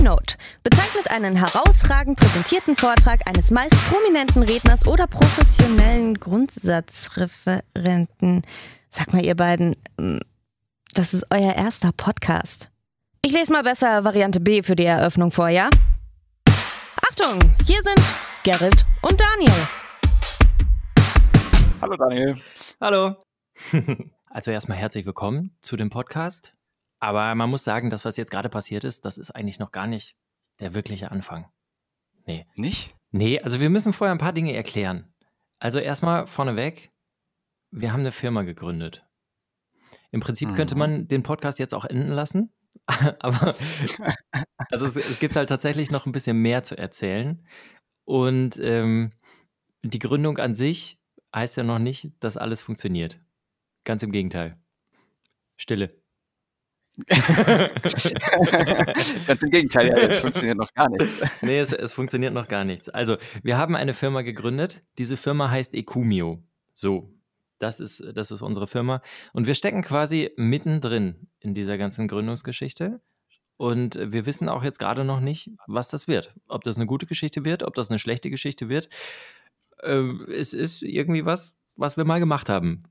Keynote bezeichnet einen herausragend präsentierten Vortrag eines meist prominenten Redners oder professionellen Grundsatzreferenten. Sag mal, ihr beiden, mm, das ist euer erster Podcast. Ich lese mal besser Variante B für die Eröffnung vor, ja? Achtung, hier sind Gerrit und Daniel. Hallo Daniel. Hallo. Also erstmal herzlich willkommen zu dem Podcast. Aber man muss sagen, das, was jetzt gerade passiert ist, das ist eigentlich noch gar nicht der wirkliche Anfang. Nee. Nicht? Nee, also wir müssen vorher ein paar Dinge erklären. Also erstmal vorneweg, wir haben eine Firma gegründet. Im Prinzip mhm. könnte man den Podcast jetzt auch enden lassen, aber also es, es, gibt halt tatsächlich noch ein bisschen mehr zu erzählen. Und ähm, die Gründung an sich heißt ja noch nicht, dass alles funktioniert. Ganz im Gegenteil. Stille. Ganz im Gegenteil, ja, jetzt funktioniert noch gar nichts. Nee, es, es, funktioniert noch gar nichts. Also, wir haben eine Firma gegründet. Diese Firma heißt Ecumio. So, das ist, das ist unsere Firma. Und wir stecken quasi mittendrin in dieser ganzen Gründungsgeschichte. Und wir wissen auch jetzt gerade noch nicht, was das wird. Ob das eine gute Geschichte wird, ob das eine schlechte Geschichte wird. Äh, es ist irgendwie was, was wir mal gemacht haben.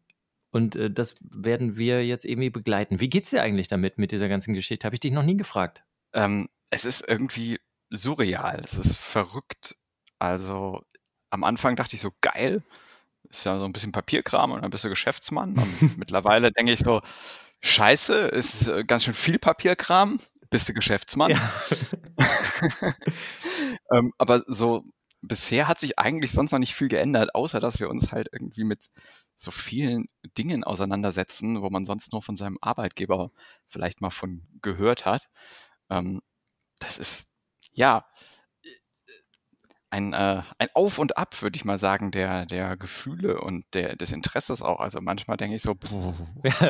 Und äh, das werden wir jetzt irgendwie begleiten. Wie geht's dir eigentlich damit, mit dieser ganzen Geschichte? Habe ich dich noch nie gefragt. Ähm, es ist irgendwie surreal. Es ist verrückt. Also am Anfang dachte ich so, geil. Ist ja so ein bisschen Papierkram und dann bist du Geschäftsmann. Und mittlerweile denke ich so, scheiße, ist äh, ganz schön viel Papierkram. Bist du Geschäftsmann? Ja. ähm, aber so bisher hat sich eigentlich sonst noch nicht viel geändert, außer dass wir uns halt irgendwie mit so vielen Dingen auseinandersetzen, wo man sonst nur von seinem Arbeitgeber vielleicht mal von gehört hat. Ähm, das ist, ja, ein, äh, ein Auf und Ab, würde ich mal sagen, der, der Gefühle und der, des Interesses auch. Also manchmal denke ich so, puh, was,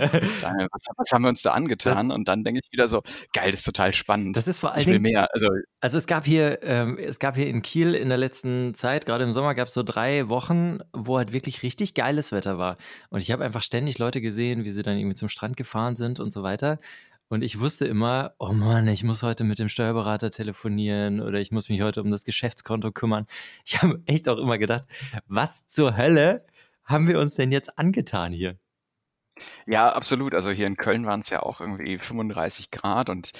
was, haben wir uns da angetan? und dann denke ich wieder so, geil, das ist total spannend. Das ist vor allem. Ich will mehr. Also, also es gab hier, ähm, es gab hier in Kiel in der letzten Zeit, gerade im Sommer, gab es so drei Wochen, wo halt wirklich richtig geiles Wetter war. Und ich habe einfach ständig Leute gesehen, wie sie dann irgendwie zum Strand gefahren sind und so weiter. Und ich wusste immer, oh Mann, ich muss heute mit dem Steuerberater telefonieren oder ich muss mich heute um das Geschäftskonto kümmern. Ich habe echt auch immer gedacht, was zur Hölle haben wir uns denn jetzt angetan hier? Ja, absolut. Also hier in Köln waren es ja auch irgendwie 35 Grad und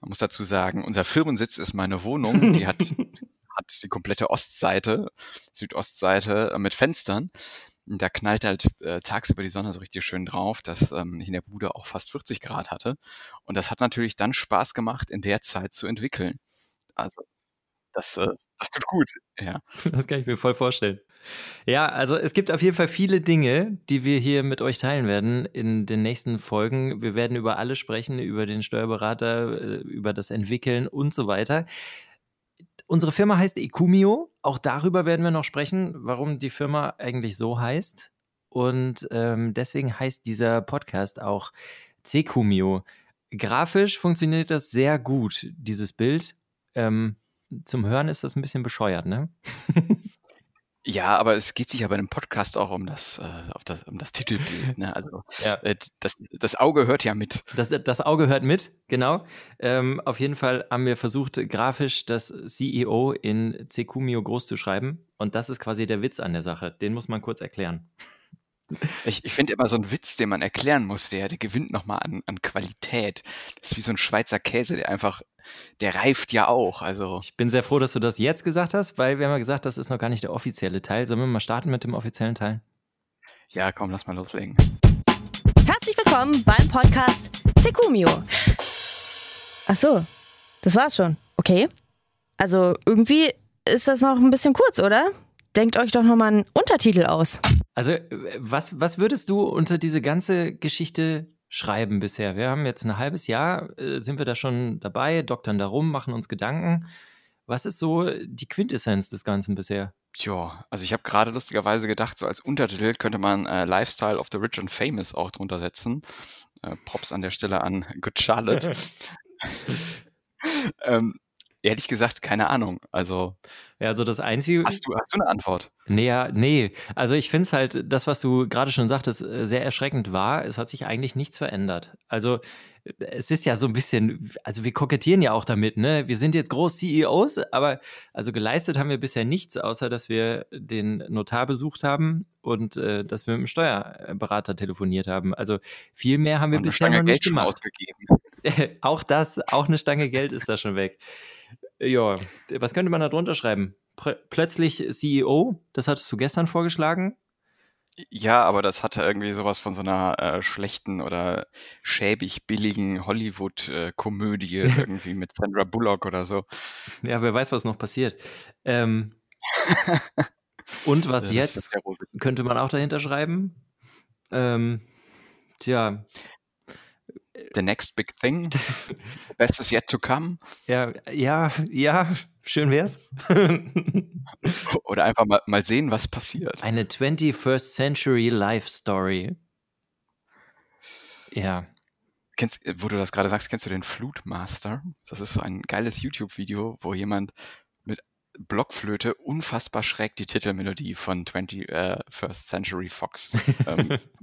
man muss dazu sagen, unser Firmensitz ist meine Wohnung. Die hat, hat die komplette Ostseite, Südostseite mit Fenstern da knallt halt äh, tagsüber die Sonne so richtig schön drauf, dass ähm, ich in der Bude auch fast 40 Grad hatte. Und das hat natürlich dann Spaß gemacht, in der Zeit zu entwickeln. Also, das, äh, das tut gut, ja. Das kann ich mir voll vorstellen. Ja, also es gibt auf jeden Fall viele Dinge, die wir hier mit euch teilen werden in den nächsten Folgen. Wir werden über alle sprechen, über den Steuerberater, äh, über das Entwickeln und so weiter. Unsere Firma heißt Ecumio. Auch darüber werden wir noch sprechen, warum die Firma eigentlich so heißt. Und ähm, deswegen heißt dieser Podcast auch Cecumio. Grafisch funktioniert das sehr gut, dieses Bild. Ähm, zum Hören ist das ein bisschen bescheuert, ne? Ja, aber es geht sich ja bei einem Podcast auch um das, äh, auf das, um das Titelbild. Ne? Also ja. äh, das, das Auge hört ja mit. Das, das Auge hört mit, genau. Ähm, auf jeden Fall haben wir versucht, grafisch das CEO in Cecumio groß zu schreiben. Und das ist quasi der Witz an der Sache. Den muss man kurz erklären. Ich, ich finde immer so ein Witz, den man erklären muss, der, der gewinnt nochmal an, an Qualität. Das ist wie so ein Schweizer Käse, der einfach, der reift ja auch. Also. Ich bin sehr froh, dass du das jetzt gesagt hast, weil wir haben ja gesagt, das ist noch gar nicht der offizielle Teil. Sollen wir mal starten mit dem offiziellen Teil? Ja, komm, lass mal loslegen. Herzlich willkommen beim Podcast Secumio. Ach so, das war's schon. Okay. Also irgendwie ist das noch ein bisschen kurz, oder? Denkt euch doch nochmal einen Untertitel aus. Also, was, was würdest du unter diese ganze Geschichte schreiben bisher? Wir haben jetzt ein halbes Jahr, äh, sind wir da schon dabei, doktern darum, machen uns Gedanken. Was ist so die Quintessenz des Ganzen bisher? Tja, also ich habe gerade lustigerweise gedacht, so als Untertitel könnte man äh, Lifestyle of the Rich and Famous auch drunter setzen. Äh, Props an der Stelle an Good Charlotte. ähm, ehrlich gesagt keine Ahnung. Also, ja, also das Einzige. Hast du, hast du eine Antwort? Nee, ja, nee. Also ich finde es halt, das, was du gerade schon sagtest, äh, sehr erschreckend war. Es hat sich eigentlich nichts verändert. Also es ist ja so ein bisschen, also wir kokettieren ja auch damit, ne? Wir sind jetzt groß CEOs, aber also geleistet haben wir bisher nichts, außer dass wir den Notar besucht haben und äh, dass wir mit dem Steuerberater telefoniert haben. Also viel mehr haben wir und bisher noch nicht Geld gemacht. Ausgegeben. auch das, auch eine Stange Geld ist da schon weg. Ja, was könnte man da drunter schreiben? Plötzlich CEO, das hattest du gestern vorgeschlagen. Ja, aber das hatte irgendwie sowas von so einer äh, schlechten oder schäbig billigen Hollywood-Komödie äh, irgendwie mit Sandra Bullock oder so. Ja, wer weiß, was noch passiert. Ähm, und was ja, jetzt könnte man auch dahinter schreiben? Ähm, tja. The next big thing. The best is yet to come. Ja, ja, ja, schön wär's. Oder einfach mal, mal sehen, was passiert. Eine 21st Century Life Story. Ja. Kennst, wo du das gerade sagst, kennst du den Flutmaster? Das ist so ein geiles YouTube-Video, wo jemand Blockflöte unfassbar schräg die Titelmelodie von 21st äh, Century Fox ähm,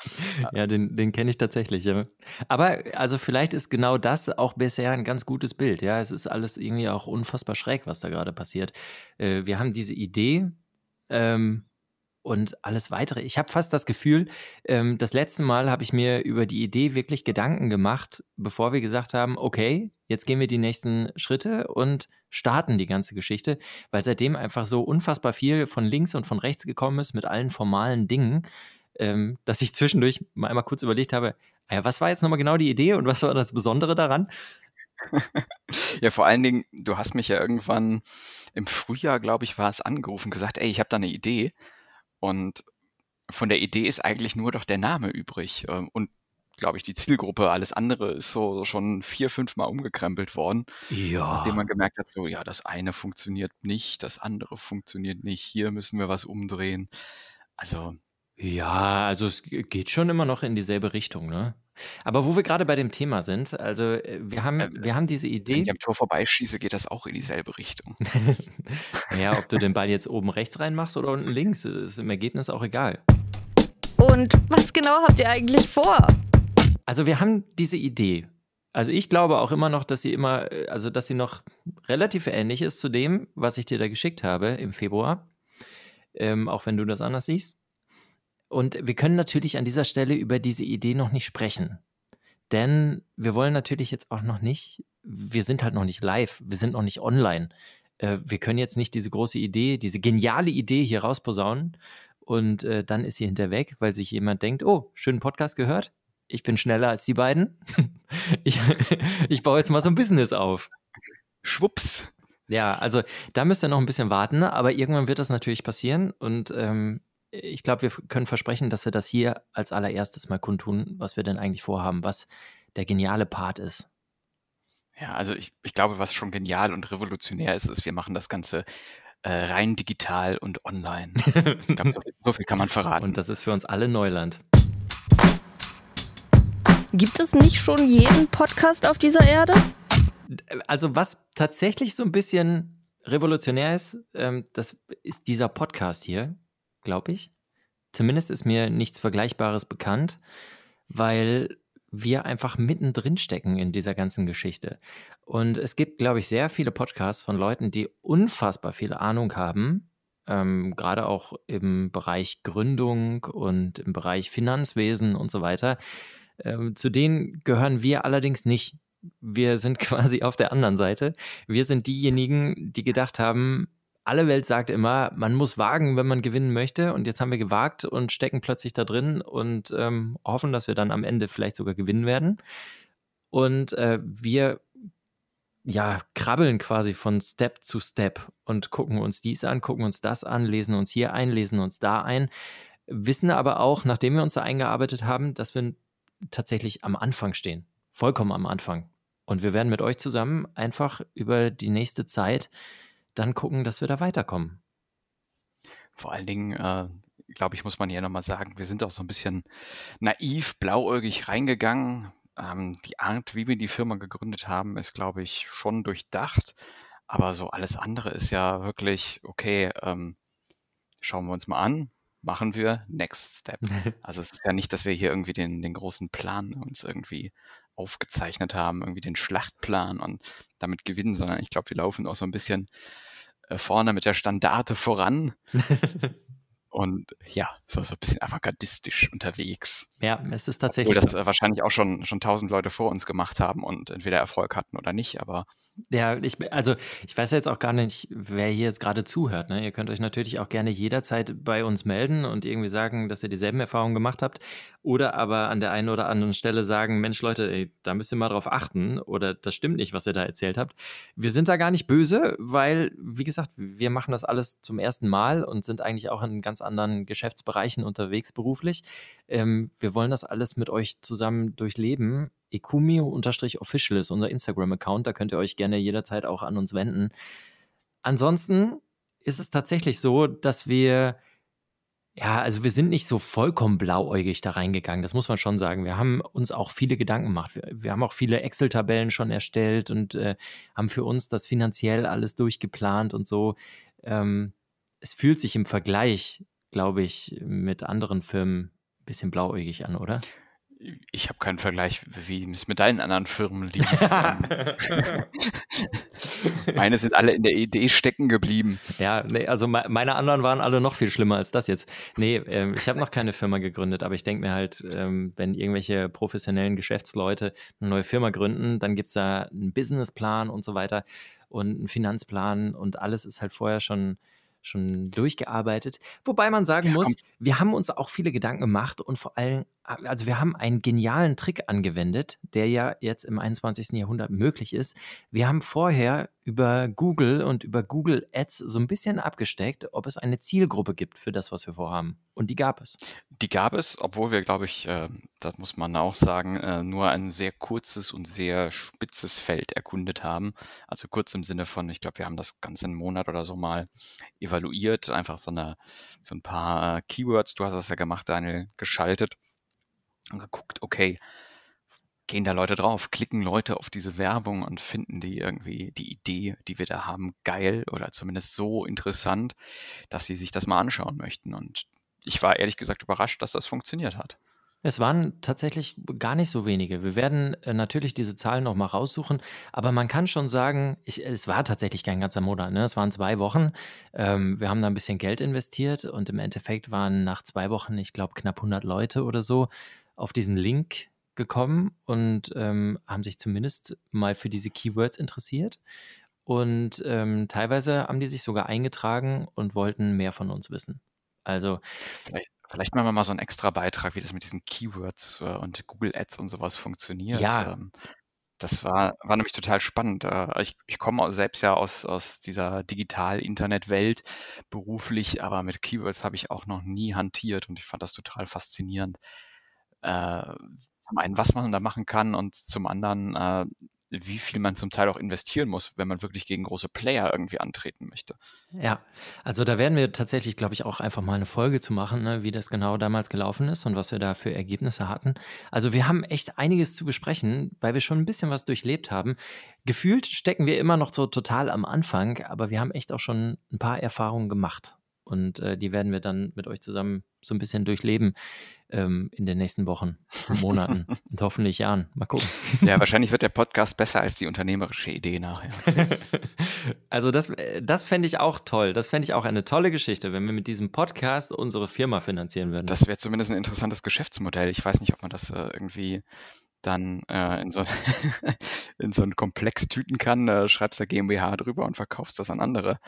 Ja, den, den kenne ich tatsächlich. Ja. Aber also vielleicht ist genau das auch bisher ein ganz gutes Bild. Ja, es ist alles irgendwie auch unfassbar schräg, was da gerade passiert. Äh, wir haben diese Idee, ähm, und alles weitere. Ich habe fast das Gefühl, ähm, das letzte Mal habe ich mir über die Idee wirklich Gedanken gemacht, bevor wir gesagt haben, okay, jetzt gehen wir die nächsten Schritte und starten die ganze Geschichte, weil seitdem einfach so unfassbar viel von links und von rechts gekommen ist mit allen formalen Dingen, ähm, dass ich zwischendurch mal einmal kurz überlegt habe, ah ja, was war jetzt nochmal genau die Idee und was war das Besondere daran? ja, vor allen Dingen, du hast mich ja irgendwann im Frühjahr, glaube ich, war es angerufen, gesagt, ey, ich habe da eine Idee. Und von der Idee ist eigentlich nur doch der Name übrig. Ähm, und glaube ich, die Zielgruppe, alles andere ist so schon vier, fünf Mal umgekrempelt worden. Ja. Nachdem man gemerkt hat, so, ja, das eine funktioniert nicht, das andere funktioniert nicht, hier müssen wir was umdrehen. Also. Ja, also es geht schon immer noch in dieselbe Richtung, ne? Aber wo wir gerade bei dem Thema sind, also äh, wir haben, äh, wir haben diese Idee. Wenn ich am Tor vorbeischieße, geht das auch in dieselbe Richtung. ja, ob du den Ball jetzt oben rechts reinmachst oder unten links, ist im Ergebnis auch egal. Und was genau habt ihr eigentlich vor? Also wir haben diese Idee. Also ich glaube auch immer noch, dass sie immer, äh, also dass sie noch relativ ähnlich ist zu dem, was ich dir da geschickt habe im Februar. Ähm, auch wenn du das anders siehst. Und wir können natürlich an dieser Stelle über diese Idee noch nicht sprechen. Denn wir wollen natürlich jetzt auch noch nicht, wir sind halt noch nicht live, wir sind noch nicht online. Äh, wir können jetzt nicht diese große Idee, diese geniale Idee hier rausposaunen und äh, dann ist sie hinterweg, weil sich jemand denkt, oh, schönen Podcast gehört, ich bin schneller als die beiden. ich, ich baue jetzt mal so ein Business auf. Schwupps. Ja, also da müsst ihr noch ein bisschen warten, aber irgendwann wird das natürlich passieren und ähm, ich glaube, wir können versprechen, dass wir das hier als allererstes mal kundtun, was wir denn eigentlich vorhaben, was der geniale Part ist. Ja, also ich, ich glaube, was schon genial und revolutionär ist, ist, wir machen das Ganze äh, rein digital und online. ich glaube, so, so viel kann man verraten. Und das ist für uns alle Neuland. Gibt es nicht schon jeden Podcast auf dieser Erde? Also was tatsächlich so ein bisschen revolutionär ist, ähm, das ist dieser Podcast hier glaube ich. Zumindest ist mir nichts Vergleichbares bekannt, weil wir einfach mittendrin stecken in dieser ganzen Geschichte. Und es gibt, glaube ich, sehr viele Podcasts von Leuten, die unfassbar viel Ahnung haben, ähm, gerade auch im Bereich Gründung und im Bereich Finanzwesen und so weiter. Ähm, zu denen gehören wir allerdings nicht. Wir sind quasi auf der anderen Seite. Wir sind diejenigen, die gedacht haben, alle Welt sagt immer, man muss wagen, wenn man gewinnen möchte. Und jetzt haben wir gewagt und stecken plötzlich da drin und ähm, hoffen, dass wir dann am Ende vielleicht sogar gewinnen werden. Und äh, wir ja, krabbeln quasi von Step zu Step und gucken uns dies an, gucken uns das an, lesen uns hier ein, lesen uns da ein, wissen aber auch, nachdem wir uns da eingearbeitet haben, dass wir tatsächlich am Anfang stehen. Vollkommen am Anfang. Und wir werden mit euch zusammen einfach über die nächste Zeit dann gucken, dass wir da weiterkommen. Vor allen Dingen, äh, glaube ich, muss man hier nochmal sagen, wir sind auch so ein bisschen naiv, blauäugig reingegangen. ähm, die Art, wie wir die Firma gegründet haben, ist, glaube ich, schon durchdacht. Aber so alles andere ist ja wirklich, okay, ähm, schauen wir uns mal an, machen wir Next Step. Also es ist ja nicht, dass wir hier irgendwie den, den großen Plan uns irgendwie aufgezeichnet haben, irgendwie den Schlachtplan und damit gewinnen, sondern ich glaube, wir laufen auch so ein bisschen äh, vorne mit der Standarte voran und ja, so, so ein bisschen avantgardistisch unterwegs. Ja, es ist tatsächlich. Obwohl das so. wahrscheinlich auch schon, schon tausend Leute vor uns gemacht haben und entweder Erfolg hatten oder nicht, aber. Ja, ich, also ich weiß jetzt auch gar nicht, wer hier jetzt gerade zuhört. Ne? Ihr könnt euch natürlich auch gerne jederzeit bei uns melden und irgendwie sagen, dass ihr dieselben Erfahrungen gemacht habt. Oder aber an der einen oder anderen Stelle sagen, Mensch, Leute, ey, da müsst ihr mal drauf achten oder das stimmt nicht, was ihr da erzählt habt. Wir sind da gar nicht böse, weil, wie gesagt, wir machen das alles zum ersten Mal und sind eigentlich auch in ganz anderen Geschäftsbereichen unterwegs beruflich. Ähm, wir wollen das alles mit euch zusammen durchleben. Ekumio-official ist unser Instagram-Account, da könnt ihr euch gerne jederzeit auch an uns wenden. Ansonsten ist es tatsächlich so, dass wir ja, also wir sind nicht so vollkommen blauäugig da reingegangen, das muss man schon sagen. Wir haben uns auch viele Gedanken gemacht. Wir, wir haben auch viele Excel-Tabellen schon erstellt und äh, haben für uns das finanziell alles durchgeplant und so. Ähm, es fühlt sich im Vergleich, glaube ich, mit anderen Firmen ein bisschen blauäugig an, oder? ich habe keinen Vergleich, wie es mit deinen anderen Firmen lief. meine sind alle in der Idee stecken geblieben. Ja, nee, also meine anderen waren alle noch viel schlimmer als das jetzt. Nee, ähm, ich habe noch keine Firma gegründet, aber ich denke mir halt, ähm, wenn irgendwelche professionellen Geschäftsleute eine neue Firma gründen, dann gibt es da einen Businessplan und so weiter und einen Finanzplan und alles ist halt vorher schon schon durchgearbeitet. Wobei man sagen muss, wir haben uns auch viele Gedanken gemacht und vor allem, also wir haben einen genialen Trick angewendet, der ja jetzt im 21. Jahrhundert möglich ist. Wir haben vorher über Google und über Google Ads so ein bisschen abgesteckt, ob es eine Zielgruppe gibt für das, was wir vorhaben. Und die gab es. Die gab es, obwohl wir, glaube ich, äh, das muss man auch sagen, äh, nur ein sehr kurzes und sehr spitzes Feld erkundet haben. Also kurz im Sinne von, ich glaube, wir haben das Ganze einen Monat oder so mal evaluiert, einfach so, eine, so ein paar äh, Keywords, du hast das ja gemacht, Daniel, geschaltet und geguckt, okay, gehen da Leute drauf, klicken Leute auf diese Werbung und finden die irgendwie die Idee, die wir da haben, geil oder zumindest so interessant, dass sie sich das mal anschauen möchten. Und ich war ehrlich gesagt überrascht, dass das funktioniert hat. Es waren tatsächlich gar nicht so wenige. Wir werden äh, natürlich diese Zahlen noch mal raussuchen, aber man kann schon sagen, ich, es war tatsächlich kein ganzer Monat. Ne? Es waren zwei Wochen. Ähm, wir haben da ein bisschen Geld investiert und im Endeffekt waren nach zwei Wochen, ich glaube, knapp 100 Leute oder so auf diesen Link gekommen und ähm, haben sich zumindest mal für diese Keywords interessiert. Und ähm, teilweise haben die sich sogar eingetragen und wollten mehr von uns wissen. Also vielleicht, vielleicht machen wir mal so einen extra Beitrag, wie das mit diesen Keywords äh, und Google Ads und sowas funktioniert. Ja. Ähm, das war, war nämlich total spannend. Äh, ich, ich komme selbst ja aus, aus dieser Digital-Internet-Welt beruflich, aber mit Keywords habe ich auch noch nie hantiert und ich fand das total faszinierend. Äh, zum einen, was man da machen kann und zum anderen, äh, wie viel man zum Teil auch investieren muss, wenn man wirklich gegen große Player irgendwie antreten möchte. Ja, also da werden wir tatsächlich, glaube ich, auch einfach mal eine Folge zu machen, ne, wie das genau damals gelaufen ist und was wir da für Ergebnisse hatten. Also wir haben echt einiges zu besprechen, weil wir schon ein bisschen was durchlebt haben. Gefühlt stecken wir immer noch so total am Anfang, aber wir haben echt auch schon ein paar Erfahrungen gemacht. Und äh, die werden wir dann mit euch zusammen so ein bisschen durchleben ähm, in den nächsten Wochen, Monaten und hoffentlich Jahren. Mal gucken. Ja, wahrscheinlich wird der Podcast besser als die unternehmerische Idee nachher. also das, äh, das fände ich auch toll. Das fände ich auch eine tolle Geschichte, wenn wir mit diesem Podcast unsere Firma finanzieren würden. Das wäre zumindest ein interessantes Geschäftsmodell. Ich weiß nicht, ob man das äh, irgendwie dann äh, in, so, in so einen Komplex tüten kann, äh, schreibst da GmbH drüber und verkaufst das an andere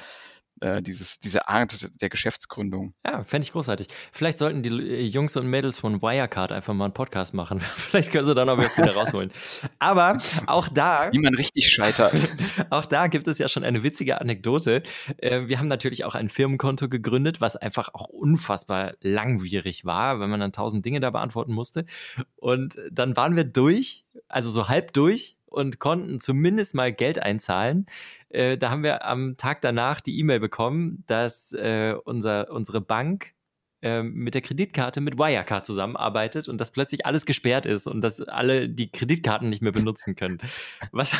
äh, dieses, diese Art der Geschäftsgründung. Ja, fände ich großartig. Vielleicht sollten die äh, Jungs und Mädels von Wirecard einfach mal einen Podcast machen. Vielleicht können sie dann auch was wieder rausholen. Aber auch da. Wie man richtig scheitert. auch da gibt es ja schon eine witzige Anekdote. Äh, wir haben natürlich auch ein Firmenkonto gegründet, was einfach auch unfassbar langwierig war, wenn man dann tausend Dinge da beantworten musste. Und dann waren wir durch, also so halb durch und konnten zumindest mal Geld einzahlen. Äh, da haben wir am Tag danach die E-Mail bekommen, dass äh, unser, unsere Bank äh, mit der Kreditkarte mit Wirecard zusammenarbeitet und dass plötzlich alles gesperrt ist und dass alle die Kreditkarten nicht mehr benutzen können. Was,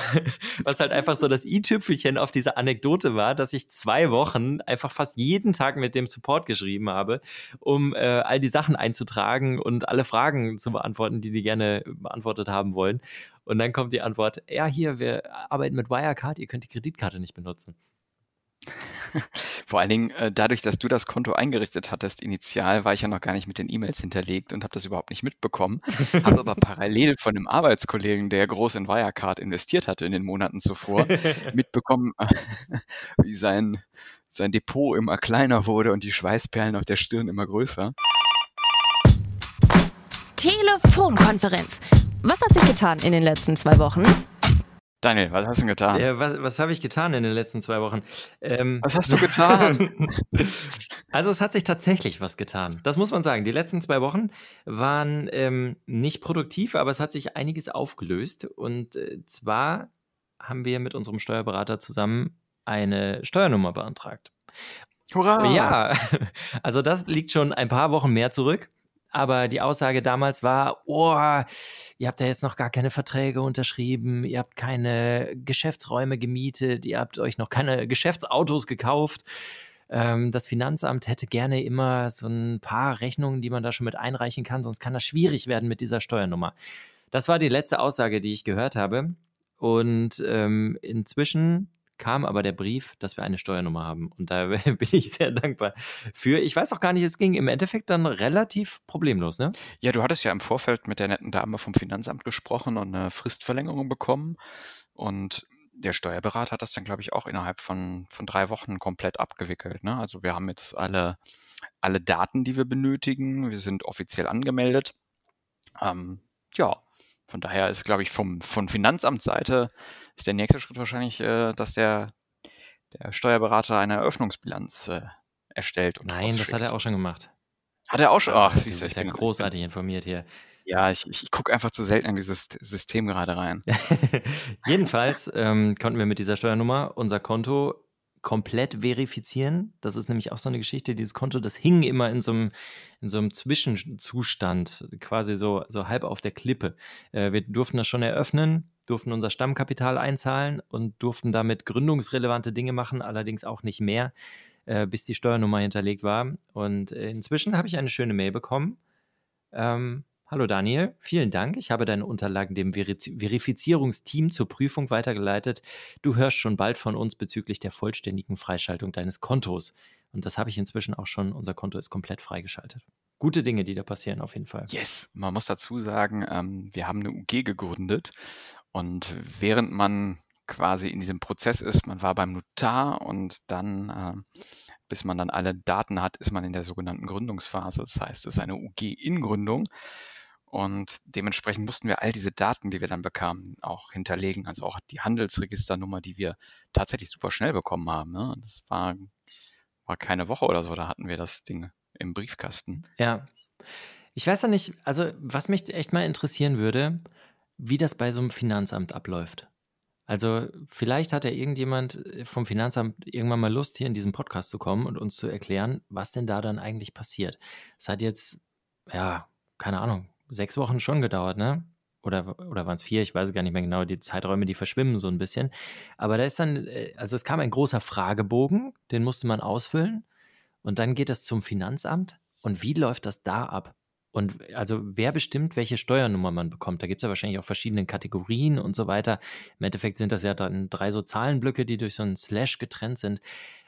was halt einfach so das i-Tüpfelchen auf diese Anekdote war, dass ich zwei Wochen einfach fast jeden Tag mit dem Support geschrieben habe, um äh, all die Sachen einzutragen und alle Fragen zu beantworten, die die gerne beantwortet haben wollen. Und dann kommt die Antwort, ja, hier, wir arbeiten mit Wirecard, ihr könnt die Kreditkarte nicht benutzen. Vor allen Dingen äh, dadurch, dass du das Konto eingerichtet hattest, initial war ich ja noch gar nicht mit den E-Mails hinterlegt und habe das überhaupt nicht mitbekommen. habe aber parallel von einem Arbeitskollegen, der groß in Wirecard investiert hatte in den Monaten zuvor, mitbekommen, wie sein, sein Depot immer kleiner wurde und die Schweißperlen auf der Stirn immer größer. Telefonkonferenz. Was hat sich getan in den letzten zwei Wochen? Daniel, was hast du getan? Ja, was, was habe ich getan in den letzten zwei Wochen? Ähm, was hast du getan? also es hat sich tatsächlich was getan. Das muss man sagen. Die letzten zwei Wochen waren ähm, nicht produktiv, aber es hat sich einiges aufgelöst. Und äh, zwar haben wir mit unserem Steuerberater zusammen eine Steuernummer beantragt. Hurra! Ja, also das liegt schon ein paar Wochen mehr zurück aber die Aussage damals war, oh, ihr habt ja jetzt noch gar keine Verträge unterschrieben, ihr habt keine Geschäftsräume gemietet, ihr habt euch noch keine Geschäftsautos gekauft. Ähm, das Finanzamt hätte gerne immer so ein paar Rechnungen, die man da schon mit einreichen kann, sonst kann das schwierig werden mit dieser Steuernummer. Das war die letzte Aussage, die ich gehört habe. Und ähm, inzwischen kam aber der Brief, dass wir eine Steuernummer haben. Und da bin ich sehr dankbar für. Ich weiß auch gar nicht, es ging im Endeffekt dann relativ problemlos, ne? Ja, du hattest ja im Vorfeld mit der netten Dame vom Finanzamt gesprochen und eine Fristverlängerung bekommen. Und der Steuerberater hat das dann, glaube ich, auch innerhalb von, von drei Wochen komplett abgewickelt. Ne? Also wir haben jetzt alle, alle Daten, die wir benötigen. Wir sind offiziell angemeldet. Ähm, ja, von daher ist, glaube ich, vom, von Finanzamtsseite ist der nächste Schritt wahrscheinlich, äh, dass der, der Steuerberater eine Eröffnungsbilanz äh, erstellt. Und Nein, das hat er auch schon gemacht. Hat er auch schon? Ach, siehst du, bist ja großartig informiert hier. Ja, ich, ich gucke einfach zu selten in dieses System gerade rein. Jedenfalls ähm, konnten wir mit dieser Steuernummer unser Konto komplett verifizieren. Das ist nämlich auch so eine Geschichte, dieses Konto, das hing immer in so einem, in so einem Zwischenzustand, quasi so, so halb auf der Klippe. Äh, wir durften das schon eröffnen, durften unser Stammkapital einzahlen und durften damit gründungsrelevante Dinge machen, allerdings auch nicht mehr, äh, bis die Steuernummer hinterlegt war. Und äh, inzwischen habe ich eine schöne Mail bekommen. Ähm, Hallo Daniel, vielen Dank. Ich habe deine Unterlagen dem Verifizierungsteam zur Prüfung weitergeleitet. Du hörst schon bald von uns bezüglich der vollständigen Freischaltung deines Kontos. Und das habe ich inzwischen auch schon. Unser Konto ist komplett freigeschaltet. Gute Dinge, die da passieren, auf jeden Fall. Yes, man muss dazu sagen, ähm, wir haben eine UG gegründet und während man quasi in diesem Prozess ist, man war beim Notar und dann, äh, bis man dann alle Daten hat, ist man in der sogenannten Gründungsphase. Das heißt, es ist eine UG in Gründung. Und dementsprechend mussten wir all diese Daten, die wir dann bekamen, auch hinterlegen. Also auch die Handelsregisternummer, die wir tatsächlich super schnell bekommen haben. Ne? Das war, war keine Woche oder so, da hatten wir das Ding im Briefkasten. Ja. Ich weiß ja nicht, also was mich echt mal interessieren würde, wie das bei so einem Finanzamt abläuft. Also vielleicht hat ja irgendjemand vom Finanzamt irgendwann mal Lust, hier in diesem Podcast zu kommen und uns zu erklären, was denn da dann eigentlich passiert. Es hat jetzt, ja, keine Ahnung, sechs Wochen schon gedauert, ne? Oder, oder waren es vier? Ich weiß gar nicht mehr genau. Die Zeiträume, die verschwimmen so ein bisschen. Aber da ist dann, äh, also es kam ein großer Fragebogen, den musste man ausfüllen. Und dann geht das zum Finanzamt. Und wie läuft das da ab? Und also wer bestimmt, welche Steuernummer man bekommt? Da gibt es ja wahrscheinlich auch verschiedene Kategorien und so weiter. Im Endeffekt sind das ja dann drei so Zahlenblöcke, die durch so einen Slash getrennt sind.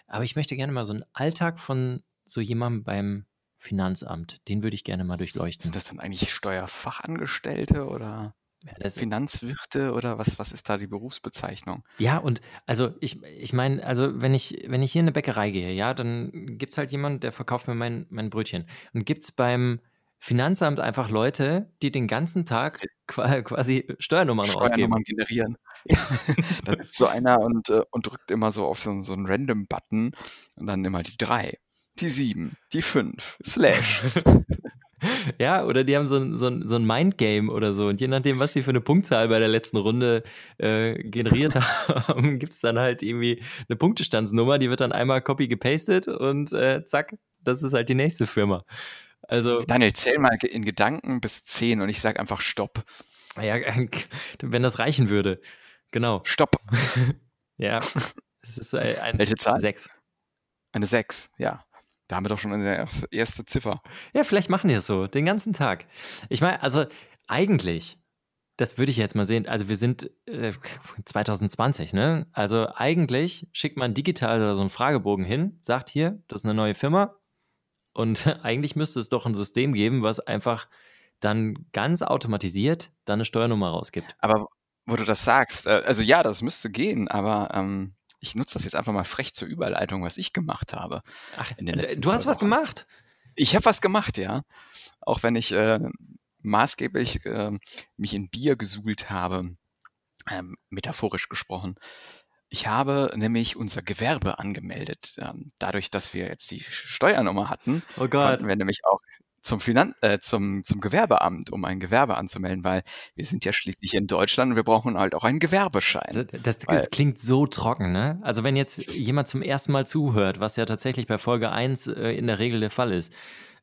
Aber ich möchte gerne mal so einen Alltag von so jemandem beim Finanzamt. Den würde ich gerne mal durchleuchten. Sind das dann eigentlich Steuerfachangestellte oder ja, Finanzwirte oder was, was ist da die Berufsbezeichnung? Ja, und also ich, ich meine, also wenn ich, wenn ich hier in eine Bäckerei gehe, ja, dann gibt es halt jemanden, der verkauft mir mein, mein Brötchen. Und gibt es beim Finanzamt einfach Leute, die den ganzen Tag quasi Steuernummern, Steuernummern rausgeben. generieren. da sitzt so einer und, äh, und drückt immer so auf so, so einen Random-Button und dann immer die drei die 7, die 5, Slash. Ja, oder die haben so ein, so ein, so ein Mindgame oder so. Und je nachdem, was sie für eine Punktzahl bei der letzten Runde äh, generiert haben, gibt es dann halt irgendwie eine Punktestandsnummer, die wird dann einmal copy gepastet und äh, zack, das ist halt die nächste Firma. Also, Daniel, zähl mal in Gedanken bis 10 und ich sag einfach Stopp. ja, wenn das reichen würde. Genau. Stopp. Ja. Es ist ein Welche Zahl? Sechs. Eine 6, ja. Da haben wir doch schon eine erste- Ziffer. Ja, vielleicht machen die es so, den ganzen Tag. Ich meine, also eigentlich, das würde ich jetzt mal sehen, also wir sind äh, 2020, ne? Also eigentlich schickt man digital oder so einen Fragebogen hin, sagt hier, das ist eine neue Firma. Und eigentlich müsste es doch ein System geben, was einfach dann ganz automatisiert dann eine Steuernummer rausgibt. Aber wo du das sagst, äh, also ja, das müsste gehen, aber ähm, ich nutze das jetzt einfach mal frech zur Überleitung, was ich gemacht habe. Ach, letzten du hast was Wochen. gemacht. Ich habe was gemacht, ja. Auch wenn ich äh, maßgeblich äh, mich in Bier gesuhlt habe, ähm, metaphorisch gesprochen. Ich habe nämlich unser Gewerbe angemeldet. Ähm, dadurch, dass wir jetzt die Steuernummer hatten, Oh Gott. konnten wir nämlich auch zum, Finan äh, zum, zum Gewerbeamt, um ein Gewerbe anzumelden, weil wir sind ja schließlich in Deutschland und wir brauchen halt auch einen Gewerbeschein. Das, das, das klingt so trocken, ne? Also wenn jetzt jemand zum ersten Mal zuhört, was ja tatsächlich bei Folge 1 äh, in der Regel der Fall ist.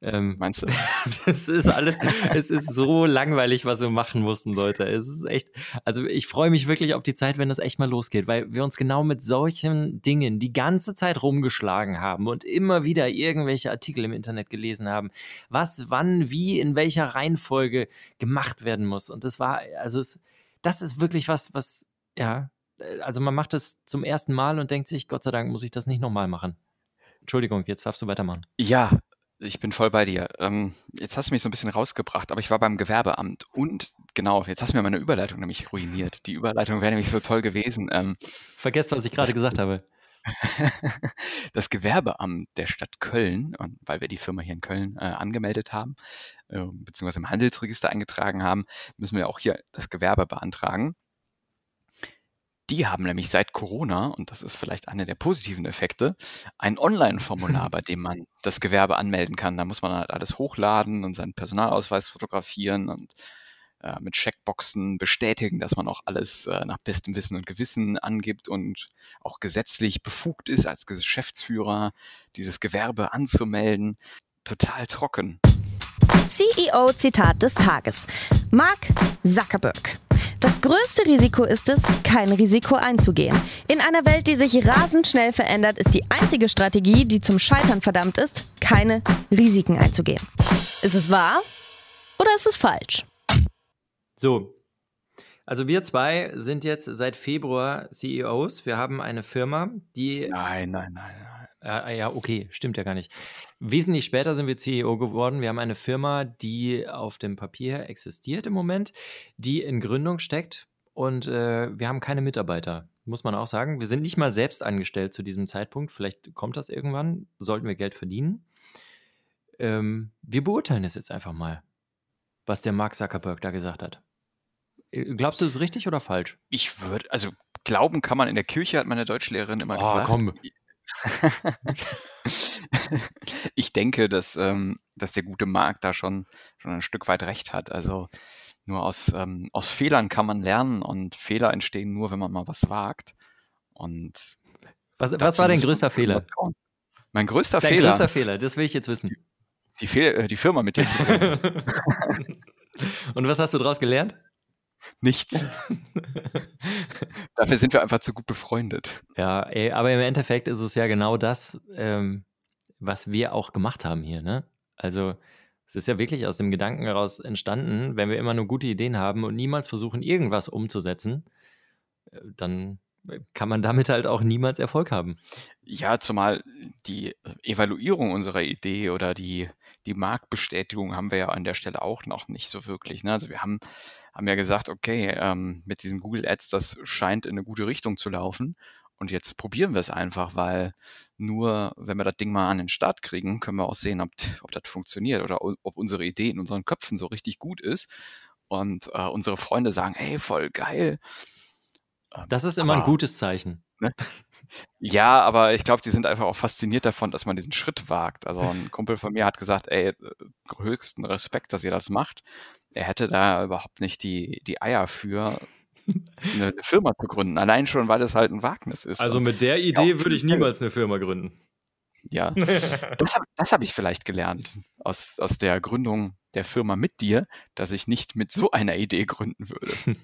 Ähm, Meinst du? das ist alles, es ist so langweilig, was wir machen mussten, Leute. Es ist echt, also ich freue mich wirklich auf die Zeit, wenn das echt mal losgeht, weil wir uns genau mit solchen Dingen die ganze Zeit rumgeschlagen haben und immer wieder irgendwelche Artikel im Internet gelesen haben, was, wann, wie, in welcher Reihenfolge gemacht werden muss. Und das war, also es, das ist wirklich was, was, ja, also man macht das zum ersten Mal und denkt sich, Gott sei Dank muss ich das nicht nochmal machen. Entschuldigung, jetzt darfst du weitermachen. Ja, ich bin voll bei dir. Ähm, jetzt hast du mich so ein bisschen rausgebracht, aber ich war beim Gewerbeamt und genau, jetzt hast du mir meine Überleitung nämlich ruiniert. Die Überleitung wäre nämlich so toll gewesen. Ähm, Vergesst, was ich gerade gesagt habe. das Gewerbeamt der Stadt Köln, weil wir die Firma hier in Köln äh, angemeldet haben, äh, beziehungsweise im Handelsregister eingetragen haben, müssen wir auch hier das Gewerbe beantragen. Die haben nämlich seit Corona, und das ist vielleicht einer der positiven Effekte, ein Online-Formular, bei dem man das Gewerbe anmelden kann. Da muss man halt alles hochladen und seinen Personalausweis fotografieren und äh, mit Checkboxen bestätigen, dass man auch alles äh, nach bestem Wissen und Gewissen angibt und auch gesetzlich befugt ist, als Geschäftsführer dieses Gewerbe anzumelden. Total trocken. CEO-Zitat des Tages. Mark Zuckerberg. Das größte Risiko ist es, kein Risiko einzugehen. In einer Welt, die sich rasend schnell verändert, ist die einzige Strategie, die zum Scheitern verdammt ist, keine Risiken einzugehen. Ist es wahr oder ist es falsch? So. Also wir zwei sind jetzt seit Februar CEOs. Wir haben eine Firma, die Nein, nein, nein, nein. Äh, ja, okay, stimmt ja gar nicht. Wesentlich später sind wir CEO geworden. Wir haben eine Firma, die auf dem Papier existiert im Moment, die in Gründung steckt und äh, wir haben keine Mitarbeiter, muss man auch sagen. Wir sind nicht mal selbst angestellt zu diesem Zeitpunkt. Vielleicht kommt das irgendwann, sollten wir Geld verdienen. Ähm, wir beurteilen es jetzt einfach mal, was der Mark Zuckerberg da gesagt hat. Äh, Glaubst du, das ist richtig oder falsch? Ich würde, also glauben kann man in der Kirche, hat meine Deutschlehrerin immer Oh, gesagt. komm. ich denke, dass, ähm, dass der gute Marc da schon, schon ein Stück weit recht hat. Also nur aus, ähm, aus Fehlern kann man lernen und Fehler entstehen nur, wenn man mal was wagt. Und Was, was war dein größter Fehler? Mein größter Dein Fehler, größter Fehler, das will ich jetzt wissen. die, Fehl äh, die Firma mit dir zu bringen. Und was hast du daraus gelernt? Nichts. Dafür sind wir einfach zu gut befreundet. Ja, ey, aber im Endeffekt ist es ja genau das, ähm, was wir auch gemacht haben hier, ne? Also, es ist ja wirklich aus dem Gedanken heraus entstanden, wenn wir immer nur gute Ideen haben und niemals versuchen, irgendwas umzusetzen, äh, dann kann man damit halt auch niemals Erfolg haben. Ja, zumal die Evaluierung unserer Idee oder die, die Marktbestätigung haben wir ja an der Stelle auch noch nicht so wirklich. Ne? Also wir haben, haben ja gesagt, okay, ähm, mit diesen Google Ads, das scheint in eine gute Richtung zu laufen. Und jetzt probieren wir es einfach, weil nur wenn wir das Ding mal an den Start kriegen, können wir auch sehen, ob, ob das funktioniert oder ob unsere Idee in unseren Köpfen so richtig gut ist. Und äh, unsere Freunde sagen, hey, voll geil. Ähm, Das ist immer ein aber- gutes Zeichen. Ja, aber ich glaube, die sind einfach auch fasziniert davon, dass man diesen Schritt wagt. Also ein Kumpel von mir hat gesagt, ey, äh, höchsten Respekt, dass ihr das macht. Er hätte da überhaupt nicht die, die Eier für, eine, eine Firma zu gründen. Allein schon, weil es halt ein Wagnis ist. Also mit der Idee würde ich niemals eine Firma gründen. Ja, das habe hab ich vielleicht gelernt aus, aus der Gründung der Firma mit dir, dass ich nicht mit so einer Idee gründen würde.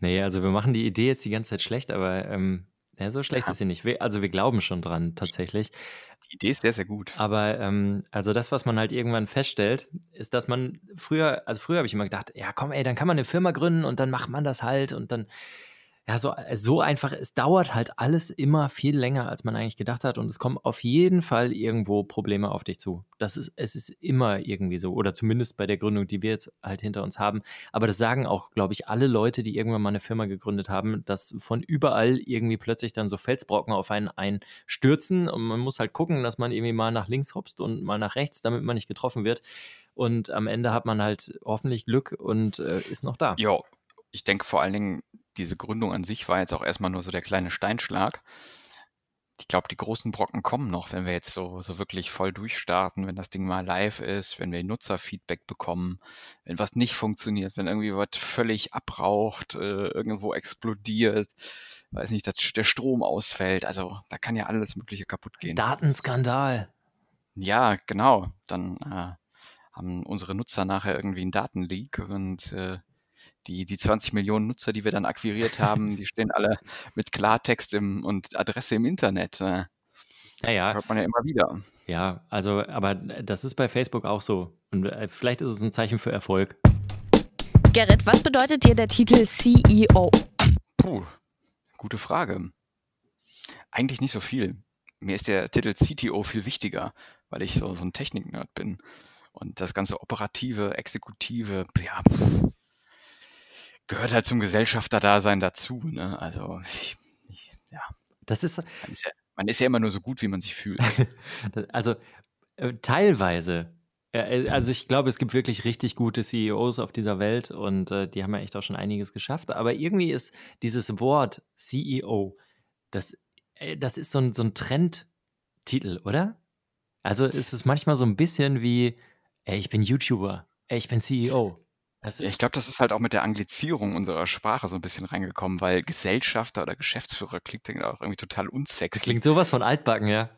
nee, also wir machen die Idee jetzt die ganze Zeit schlecht, aber ähm, ja, so schlecht ja. ist sie nicht. Wir, also wir glauben schon dran, tatsächlich. Die Idee ist sehr, sehr gut. Aber ähm, also das, was man halt irgendwann feststellt, ist, dass man früher, also früher habe ich immer gedacht, ja komm, ey, dann kann man eine Firma gründen und dann macht man das halt und dann ja, so, äh, so einfach, es dauert halt alles immer viel länger, als man eigentlich gedacht hat und es kommen auf jeden Fall irgendwo Probleme auf dich zu. Das ist, es ist immer irgendwie so oder zumindest bei der Gründung, die wir jetzt halt hinter uns haben. Aber das sagen auch, glaube ich, alle Leute, die irgendwann mal eine Firma gegründet haben, dass von überall irgendwie plötzlich dann so Felsbrocken auf einen einstürzen und man muss halt gucken, dass man irgendwie mal nach links hopst und mal nach rechts, damit man nicht getroffen wird. Und am Ende hat man halt hoffentlich Glück und äh, ist noch da. Ja, ich denke vor allen Dingen, diese Gründung an sich war jetzt auch erstmal nur so der kleine Steinschlag. Ich glaube, die großen Brocken kommen noch, wenn wir jetzt so, so wirklich voll durchstarten, wenn das Ding mal live ist, wenn wir Nutzerfeedback bekommen, wenn was nicht funktioniert, wenn irgendwie was völlig abraucht, äh, irgendwo explodiert, weiß nicht, dass der Strom ausfällt. Also da kann ja alles Mögliche kaputt gehen. Datenskandal. Ja, genau. Dann äh, haben unsere Nutzer nachher irgendwie einen Datenleak und äh, die, die 20 Millionen Nutzer, die wir dann akquiriert haben, die stehen alle mit Klartext im, und Adresse im Internet. Äh. Ja, ja. Hört man ja immer wieder. Ja, also, aber das ist bei Facebook auch so. Und äh, vielleicht ist es ein Zeichen für Erfolg. Gerrit, was bedeutet dir der Titel CEO? Puh, gute Frage. Eigentlich nicht so viel. Mir ist der Titel CTO viel wichtiger, weil ich so, so ein Technik-Nerd bin. Und das ganze operative, exekutive, ja, pff, gehört halt zum Gesellschafter-Dasein dazu. Ne? Also, ich, ich, ja. Das ist, man ist, ja, man ist ja immer nur so gut, wie man sich fühlt. also, äh, teilweise. Äh, also ich glaube, es gibt wirklich richtig gute CEOs auf dieser Welt und äh, die haben ja echt auch schon einiges geschafft. Aber irgendwie ist dieses Wort CEO, das, äh, das ist so ein, so ein Trendtitel, oder? Also ist es manchmal so ein bisschen wie, ey, ich bin YouTuber, ey, ich bin CEO. Also ich glaube, das ist halt auch mit der Anglizierung unserer Sprache so ein bisschen reingekommen, weil Gesellschafter oder Geschäftsführer klingt dann auch irgendwie total unsexy. Das klingt sowas von altbacken, ja.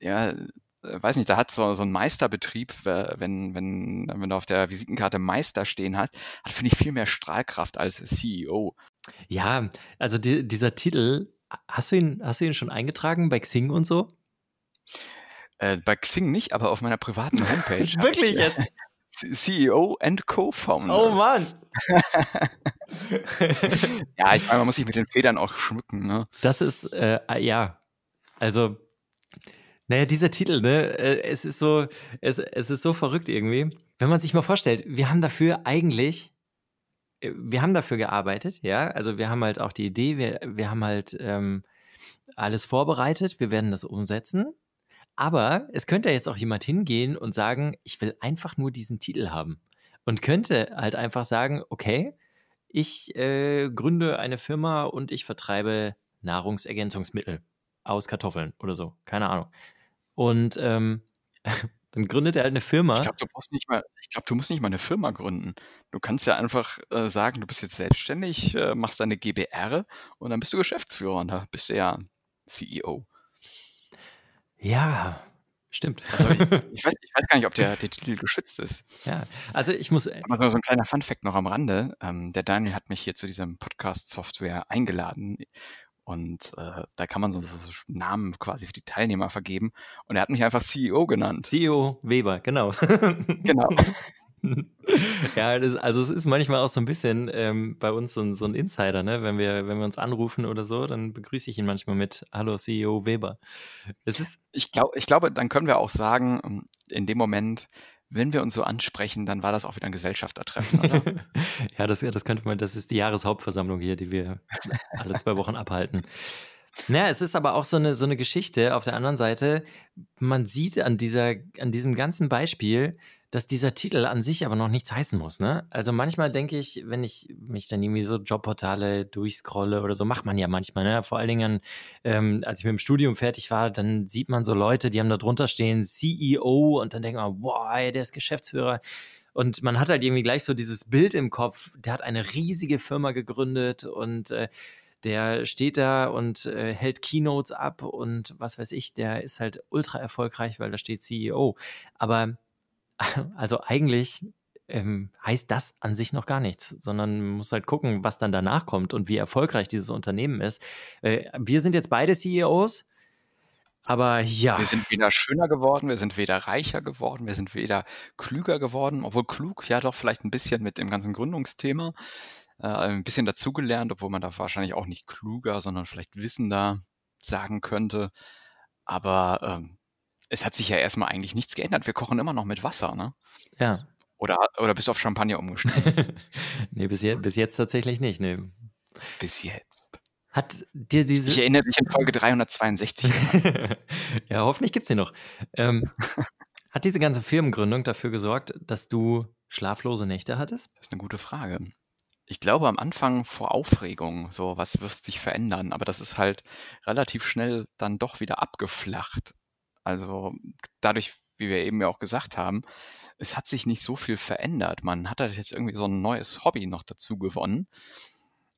Ja, äh, weiß nicht, da hat so, so ein Meisterbetrieb, wenn, wenn, wenn du auf der Visitenkarte Meister stehen hast, hat, finde ich, viel mehr Strahlkraft als CEO. Ja, also die, dieser Titel, hast du ihn, hast du ihn schon eingetragen bei Xing und so? Äh, bei Xing nicht, aber auf meiner privaten Homepage. Wirklich jetzt? CEO and Co-Founder. Oh Mann. ja, ich meine, man muss sich mit den Federn auch schmücken, ne? Das ist, äh, ja, also, naja, dieser Titel, ne, äh, es ist so, es, es ist so verrückt irgendwie. Wenn man sich mal vorstellt, wir haben dafür eigentlich, äh, wir haben dafür gearbeitet, ja, also wir haben halt auch die Idee, wir, wir haben halt ähm, alles vorbereitet, wir werden das umsetzen aber es könnte jetzt auch jemand hingehen und sagen, ich will einfach nur diesen Titel haben. Und könnte halt einfach sagen, okay, ich äh, gründe eine Firma und ich vertreibe Nahrungsergänzungsmittel aus Kartoffeln oder so. Keine Ahnung. Und ähm, dann gründet er halt eine Firma. Ich glaube, du brauchst nicht mal, ich glaube, du musst nicht mal eine Firma gründen. Du kannst ja einfach äh, sagen, du bist jetzt selbstständig, äh, machst deine GBR und dann bist du Geschäftsführer und da bist du ja CEO. Ja, stimmt. Also ich, ich, weiß, ich weiß gar nicht, ob der, der Titel geschützt ist. Ja, also ich muss. Äh Aber so, so ein kleiner Fun-Fact noch am Rande. Ähm, der Daniel hat mich hier zu diesem Podcast-Software eingeladen. Und äh, da kann man so, so, Namen quasi für die Teilnehmer vergeben. Und er hat mich einfach CEO genannt. CEO Weber, genau. genau. ja, das, also es ist manchmal auch so ein bisschen ähm, bei uns so ein, so ein Insider, ne? Wenn wir, wenn wir uns anrufen oder so, dann begrüße ich ihn manchmal mit Hallo CEO Weber. Es ist ich, glaub, ich glaube, dann können wir auch sagen, ähm, in dem Moment, wenn wir uns so ansprechen, dann war das auch wieder ein Gesellschaftertreffen, oder? ja, das, das könnte man, das ist die Jahreshauptversammlung hier, die wir alle zwei Wochen abhalten. Naja, es ist aber auch so eine, so eine Geschichte. Auf der anderen Seite, man sieht an, dieser, an diesem ganzen Beispiel, dass dieser Titel an sich aber noch nichts heißen muss. Ne? Also manchmal denke ich, wenn ich mich dann irgendwie so Jobportale durchscrolle oder so, macht man ja manchmal. Ne? Vor allen Dingen, ähm, als ich mit dem Studium fertig war, dann sieht man so Leute, die haben da drunter stehen CEO und dann denkt man, wow, der ist Geschäftsführer. Und man hat halt irgendwie gleich so dieses Bild im Kopf, der hat eine riesige Firma gegründet und äh, der steht da und äh, hält Keynotes ab und was weiß ich, der ist halt ultra erfolgreich, weil da steht CEO. Aber also eigentlich ähm, heißt das an sich noch gar nichts, sondern man muss halt gucken, was dann danach kommt und wie erfolgreich dieses Unternehmen ist. Äh, wir sind jetzt beide CEOs. Aber ja. Wir sind weder schöner geworden, wir sind weder reicher geworden, wir sind weder klüger geworden, obwohl klug ja doch vielleicht ein bisschen mit dem ganzen Gründungsthema äh, ein bisschen dazugelernt, obwohl man da wahrscheinlich auch nicht klüger, sondern vielleicht wissender sagen könnte. Aber ähm, es hat sich ja erstmal eigentlich nichts geändert. Wir kochen immer noch mit Wasser, ne? Ja. Oder, oder bist du auf Champagner umgestiegen? nee, bis, je bis jetzt tatsächlich nicht. Nee. Bis jetzt. Hat dir diese. Ich erinnere mich in Folge 362. ja, hoffentlich gibt es sie noch. Ähm, hat diese ganze Firmengründung dafür gesorgt, dass du schlaflose Nächte hattest? Das ist eine gute Frage. Ich glaube am Anfang vor Aufregung, so was wird sich verändern, aber das ist halt relativ schnell dann doch wieder abgeflacht. Also dadurch, wie wir eben ja auch gesagt haben, es hat sich nicht so viel verändert. Man hat halt jetzt irgendwie so ein neues Hobby noch dazu gewonnen.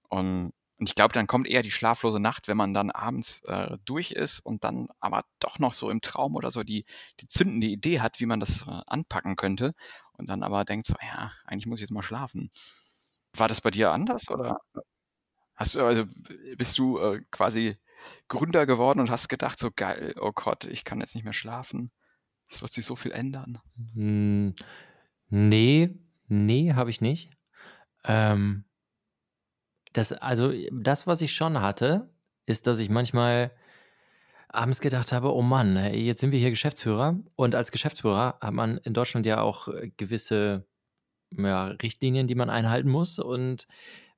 Und und ich glaube, dann kommt eher die schlaflose Nacht, wenn man dann abends äh, durch ist und dann aber doch noch so im Traum oder so die, die zündende Idee hat, wie man das äh, anpacken könnte. Und dann aber denkt so, ja, eigentlich muss ich jetzt mal schlafen. War das bei dir anders oder hast du, also bist du äh, quasi Gründer geworden und hast gedacht, so geil, oh Gott, ich kann jetzt nicht mehr schlafen. Es wird sich so viel ändern. Hm, nee, nee, habe ich nicht. Ähm, das, also das, was ich schon hatte, ist, dass ich manchmal abends gedacht habe, oh Mann, jetzt sind wir hier Geschäftsführer und als Geschäftsführer hat man in Deutschland ja auch äh, gewisse ja, Richtlinien, die man einhalten muss und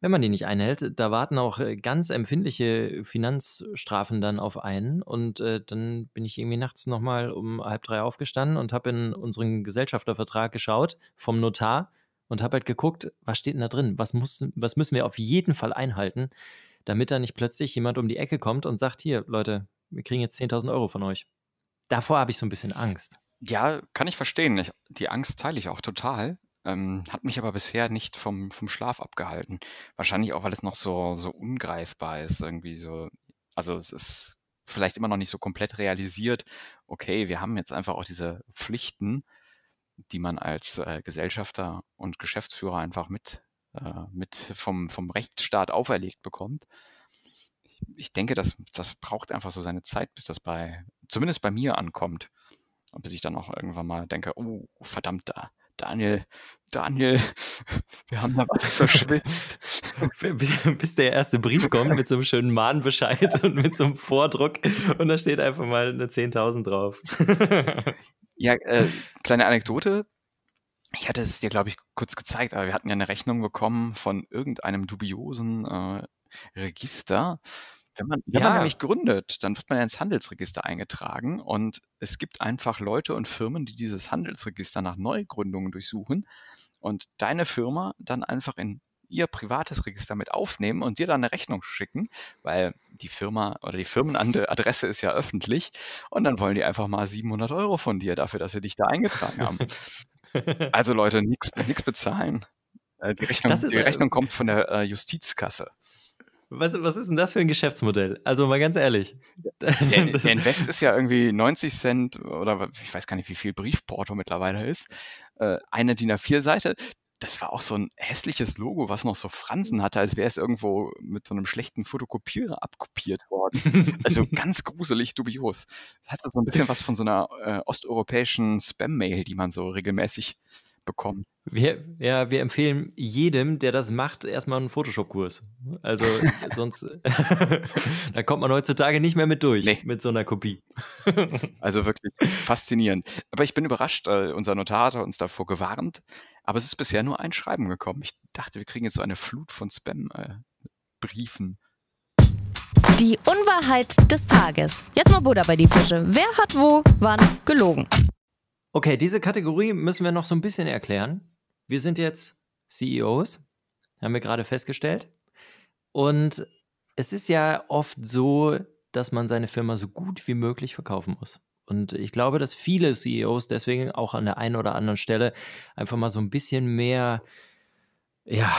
wenn man die nicht einhält, da warten auch äh, ganz empfindliche Finanzstrafen dann auf einen. Und äh, dann bin ich irgendwie nachts nochmal um halb drei aufgestanden und habe in unseren Gesellschaftervertrag geschaut vom Notar und habe halt geguckt, was steht denn da drin? Was, muss, was müssen wir auf jeden Fall einhalten, damit da nicht plötzlich jemand um die Ecke kommt und sagt, hier, Leute, wir kriegen jetzt 10.000 Euro von euch. Davor habe ich so ein bisschen Angst. Ja, kann ich verstehen. Ich, die Angst teile ich auch total. Ähm, hat mich aber bisher nicht vom, vom Schlaf abgehalten. Wahrscheinlich auch, weil es noch so, so ungreifbar ist, irgendwie so. Also es ist vielleicht immer noch nicht so komplett realisiert, okay, wir haben jetzt einfach auch diese Pflichten, die man als äh, Gesellschafter und Geschäftsführer einfach mit, äh, mit vom, vom Rechtsstaat auferlegt bekommt. Ich, denke, das, das braucht einfach so seine Zeit, bis das bei, zumindest bei mir ankommt. Und bis ich dann auch irgendwann mal denke, oh, verdammt, da, Daniel, Daniel, wir haben da was verschwitzt. Bis der erste Brief kommt mit so einem schönen Mahnbescheid und mit so einem Vordruck und da steht einfach mal eine 10.000 drauf. Ja, äh, kleine Anekdote. Ich hatte es dir, glaube ich, kurz gezeigt, aber wir hatten ja eine Rechnung bekommen von irgendeinem dubiosen äh, Register. Wenn man, wenn ja. man nämlich gründet, dann wird man ja ins Handelsregister eingetragen und es gibt einfach Leute und Firmen, die dieses Handelsregister nach Neugründungen durchsuchen und deine Firma dann einfach in ihr privates Register mit aufnehmen und dir dann eine Rechnung schicken, weil die Firma oder die Firmenadresse ist ja öffentlich und dann wollen die einfach mal 700 Euro von dir dafür, dass sie dich da eingetragen haben. also Leute, nichts bezahlen. Äh, die Rechnung, ist, die Rechnung kommt von der äh, Justizkasse. Was, was ist denn das für ein Geschäftsmodell? Also mal ganz ehrlich. Der, der, Invest ist ja irgendwie 90 Cent oder ich weiß gar nicht, wie viel Briefporto mittlerweile ist. Äh, eine DIN A4-Seite das war auch so ein hässliches Logo, was noch so Fransen hatte, als wäre es irgendwo mit so einem schlechten Fotokopierer abkopiert worden. also ganz gruselig dubios. Das hatte so ein bisschen was von so einer äh, osteuropäischen Spam-Mail, die man so regelmäßig bekommen. Wir, ja, wir empfehlen jedem, der das macht, erstmal einen Photoshop-Kurs. Also sonst, da kommt man heutzutage nicht mehr mit durch, nee. mit so einer Kopie. also wirklich faszinierend. Aber ich bin überrascht, äh, unser Notar hat uns davor gewarnt, aber es ist bisher nur ein Schreiben gekommen. Ich dachte, wir kriegen jetzt so eine Flut von Spam-Briefen. Äh, die Unwahrheit des Tages. Jetzt mal Buddha bei die Fische. Wer hat wo, wann gelogen? Okay, diese Kategorie müssen wir noch so ein bisschen erklären. Wir sind jetzt CEOs, haben wir gerade festgestellt. Und es ist ja oft so, dass man seine Firma so gut wie möglich verkaufen muss. Und ich glaube, dass viele CEOs deswegen auch an der einen oder anderen Stelle einfach mal so ein bisschen mehr ja,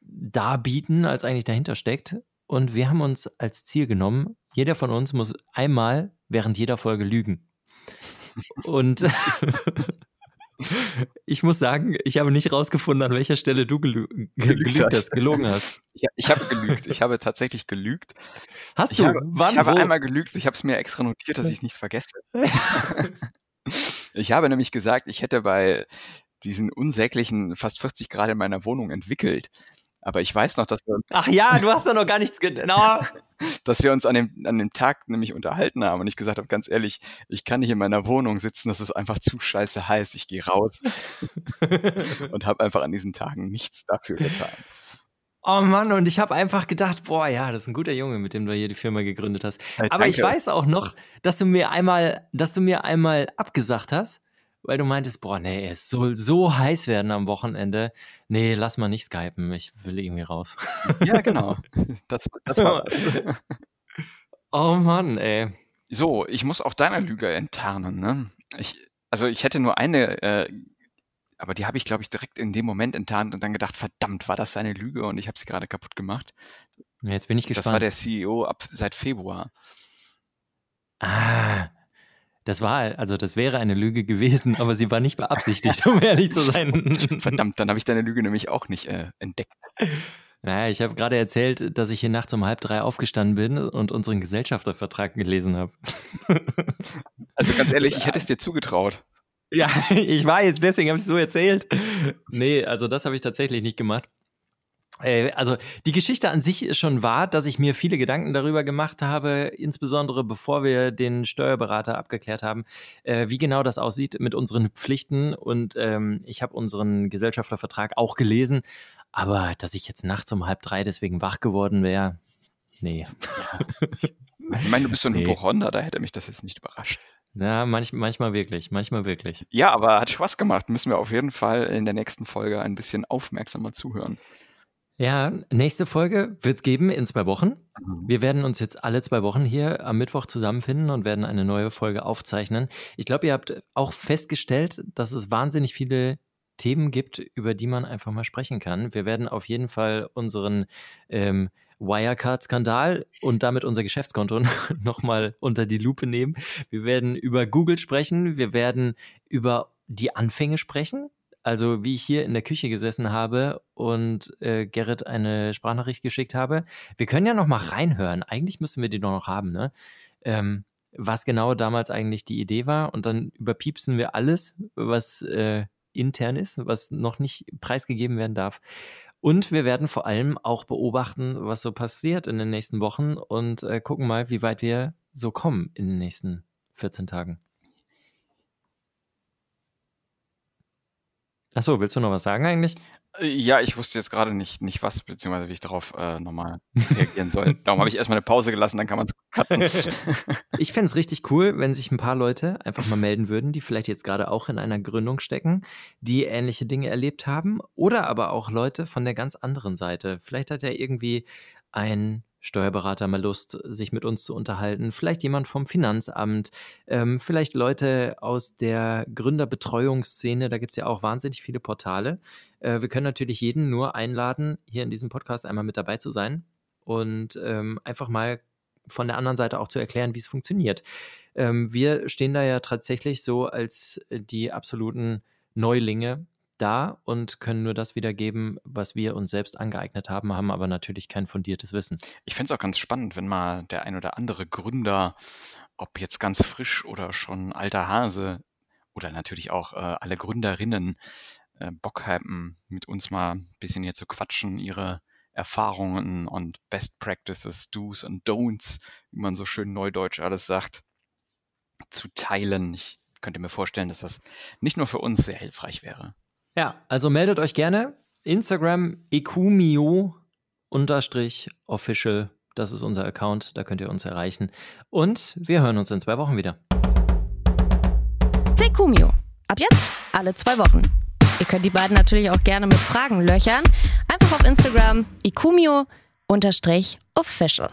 darbieten, als eigentlich dahinter steckt. und wir haben uns als Ziel genommen, jeder von uns muss einmal während jeder Folge lügen. Und ich muss sagen, ich habe nicht rausgefunden, an welcher Stelle du gelü gelügt hast, gelogen hast. Ich, ich, habe gelügt. Ich habe tatsächlich gelügt. Hast ich du? Habe, Wann, ich habe wo? einmal gelügt. Ich habe es mir extra notiert, dass ich es nicht vergesse. ich habe nämlich gesagt, ich hätte bei diesen unsäglichen fast 40 Grad in meiner Wohnung entwickelt. Aber ich weiß noch, dass wir uns, Ach ja, du hast da noch gar nichts genau. dass wir uns an dem, an dem Tag nämlich unterhalten haben und ich gesagt habe, ganz ehrlich, ich kann nicht in meiner Wohnung sitzen, das ist einfach zu scheiße heiß, ich gehe raus und habe einfach an diesen Tagen nichts dafür getan. Oh Mann, und ich habe einfach gedacht, boah, ja, das ist ein guter Junge, mit dem du hier die Firma gegründet hast. Äh, Aber ich danke. weiß auch noch, dass du mir einmal, dass du mir einmal abgesagt hast, weil du meintest, boah, nee, es soll so heiß werden am Wochenende. Nee, lass mal nicht skypen, ich will irgendwie raus. Ja, genau. Das, das war das. Oh Mann, ey. So, ich muss auch deiner Lüge enttarnen. Ne? Ich, also ich hätte nur eine, äh, aber die habe ich, glaube ich, direkt in dem Moment enttarnt und dann gedacht, verdammt, war das seine Lüge und ich habe sie gerade kaputt gemacht. Jetzt bin ich Das war gespannt. der CEO ab seit Februar. ah, das war, also das wäre eine Lüge gewesen, aber sie war nicht beabsichtigt, um ehrlich zu sein. Verdammt, dann habe ich deine Lüge nämlich auch nicht äh, entdeckt. Naja, ich habe gerade erzählt, dass ich hier nachts um halb drei aufgestanden bin und unseren Gesellschaftervertrag gelesen habe. Also ganz ehrlich, ich hätte es dir zugetraut. Ja, ich war jetzt, deswegen habe ich es so erzählt. Nee, also das habe ich tatsächlich nicht gemacht. Äh, Also die Geschichte an sich ist schon wahr, dass ich mir viele Gedanken darüber gemacht habe, insbesondere bevor wir den Steuerberater abgeklärt haben, äh, wie genau das aussieht mit unseren Pflichten. Und ähm, ich habe unseren Gesellschaftervertrag auch gelesen, aber dass ich jetzt nachts um halb drei deswegen wach geworden wäre, nee. Ich meine, du bist so ein Nee. Hypochonder, da hätte mich das jetzt nicht überrascht. Ja, manch, manchmal wirklich, manchmal wirklich. Ja, aber hat Spaß gemacht. Müssen wir auf jeden Fall in der nächsten Folge ein bisschen aufmerksamer zuhören. Ja, nächste Folge wird es geben in zwei Wochen. Wir werden uns jetzt alle zwei Wochen hier am Mittwoch zusammenfinden und werden eine neue Folge aufzeichnen. Ich glaube, ihr habt auch festgestellt, dass es wahnsinnig viele Themen gibt, über die man einfach mal sprechen kann. Wir werden auf jeden Fall unseren ähm, Wirecard-Skandal und damit unser Geschäftskonto nochmal unter die Lupe nehmen. Wir werden über Google sprechen. Wir werden über die Anfänge sprechen. Also wie ich hier in der Küche gesessen habe und äh, Gerrit eine Sprachnachricht geschickt habe. Wir können ja noch mal reinhören. Eigentlich müssen wir die doch noch haben, ne? Ähm, was genau damals eigentlich die Idee war. Und dann überpiepsen wir alles, was äh, intern ist, was noch nicht preisgegeben werden darf. Und wir werden vor allem auch beobachten, was so passiert in den nächsten Wochen und äh, gucken mal, wie weit wir so kommen in den nächsten 14 Tagen. Achso, willst du noch was sagen eigentlich? Äh, Ja, ich wusste jetzt gerade nicht, nicht was, beziehungsweise wie ich darauf äh, nochmal reagieren soll. Darum habe ich erstmal eine Pause gelassen, dann kann man es cutten. Ich fände es richtig cool, wenn sich ein paar Leute einfach mal melden würden, die vielleicht jetzt gerade auch in einer Gründung stecken, die ähnliche Dinge erlebt haben. Oder aber auch Leute von der ganz anderen Seite. Vielleicht hat ja irgendwie ein Steuerberater mal Lust, sich mit uns zu unterhalten. Vielleicht jemand vom Finanzamt. Ähm, vielleicht Leute aus der Gründerbetreuungsszene. Da gibt es ja auch wahnsinnig viele Portale. Äh, wir können natürlich jeden nur einladen, hier in diesem Podcast einmal mit dabei zu sein und ähm, einfach mal von der anderen Seite auch zu erklären, wie es funktioniert. Ähm, wir stehen da ja tatsächlich so als die absoluten Neulinge da und können nur das wiedergeben, was wir uns selbst angeeignet haben, haben aber natürlich kein fundiertes Wissen. Ich fände es auch ganz spannend, wenn mal der ein oder andere Gründer, ob jetzt ganz frisch oder schon alter Hase oder natürlich auch äh, alle Gründerinnen äh, Bock haben, mit uns mal ein bisschen hier zu quatschen, ihre Erfahrungen und Best Practices, Do's und Don'ts, wie man so schön neudeutsch alles sagt, zu teilen. Ich könnte mir vorstellen, dass das nicht nur für uns sehr hilfreich wäre. Ja, also meldet euch gerne. Instagram ekumio-official. Das ist unser Account, da könnt ihr uns erreichen. Und wir hören uns in zwei Wochen wieder. Sekumio. Ab jetzt alle zwei Wochen. Ihr könnt die beiden natürlich auch gerne mit Fragen löchern. Einfach auf Instagram ikumio-official.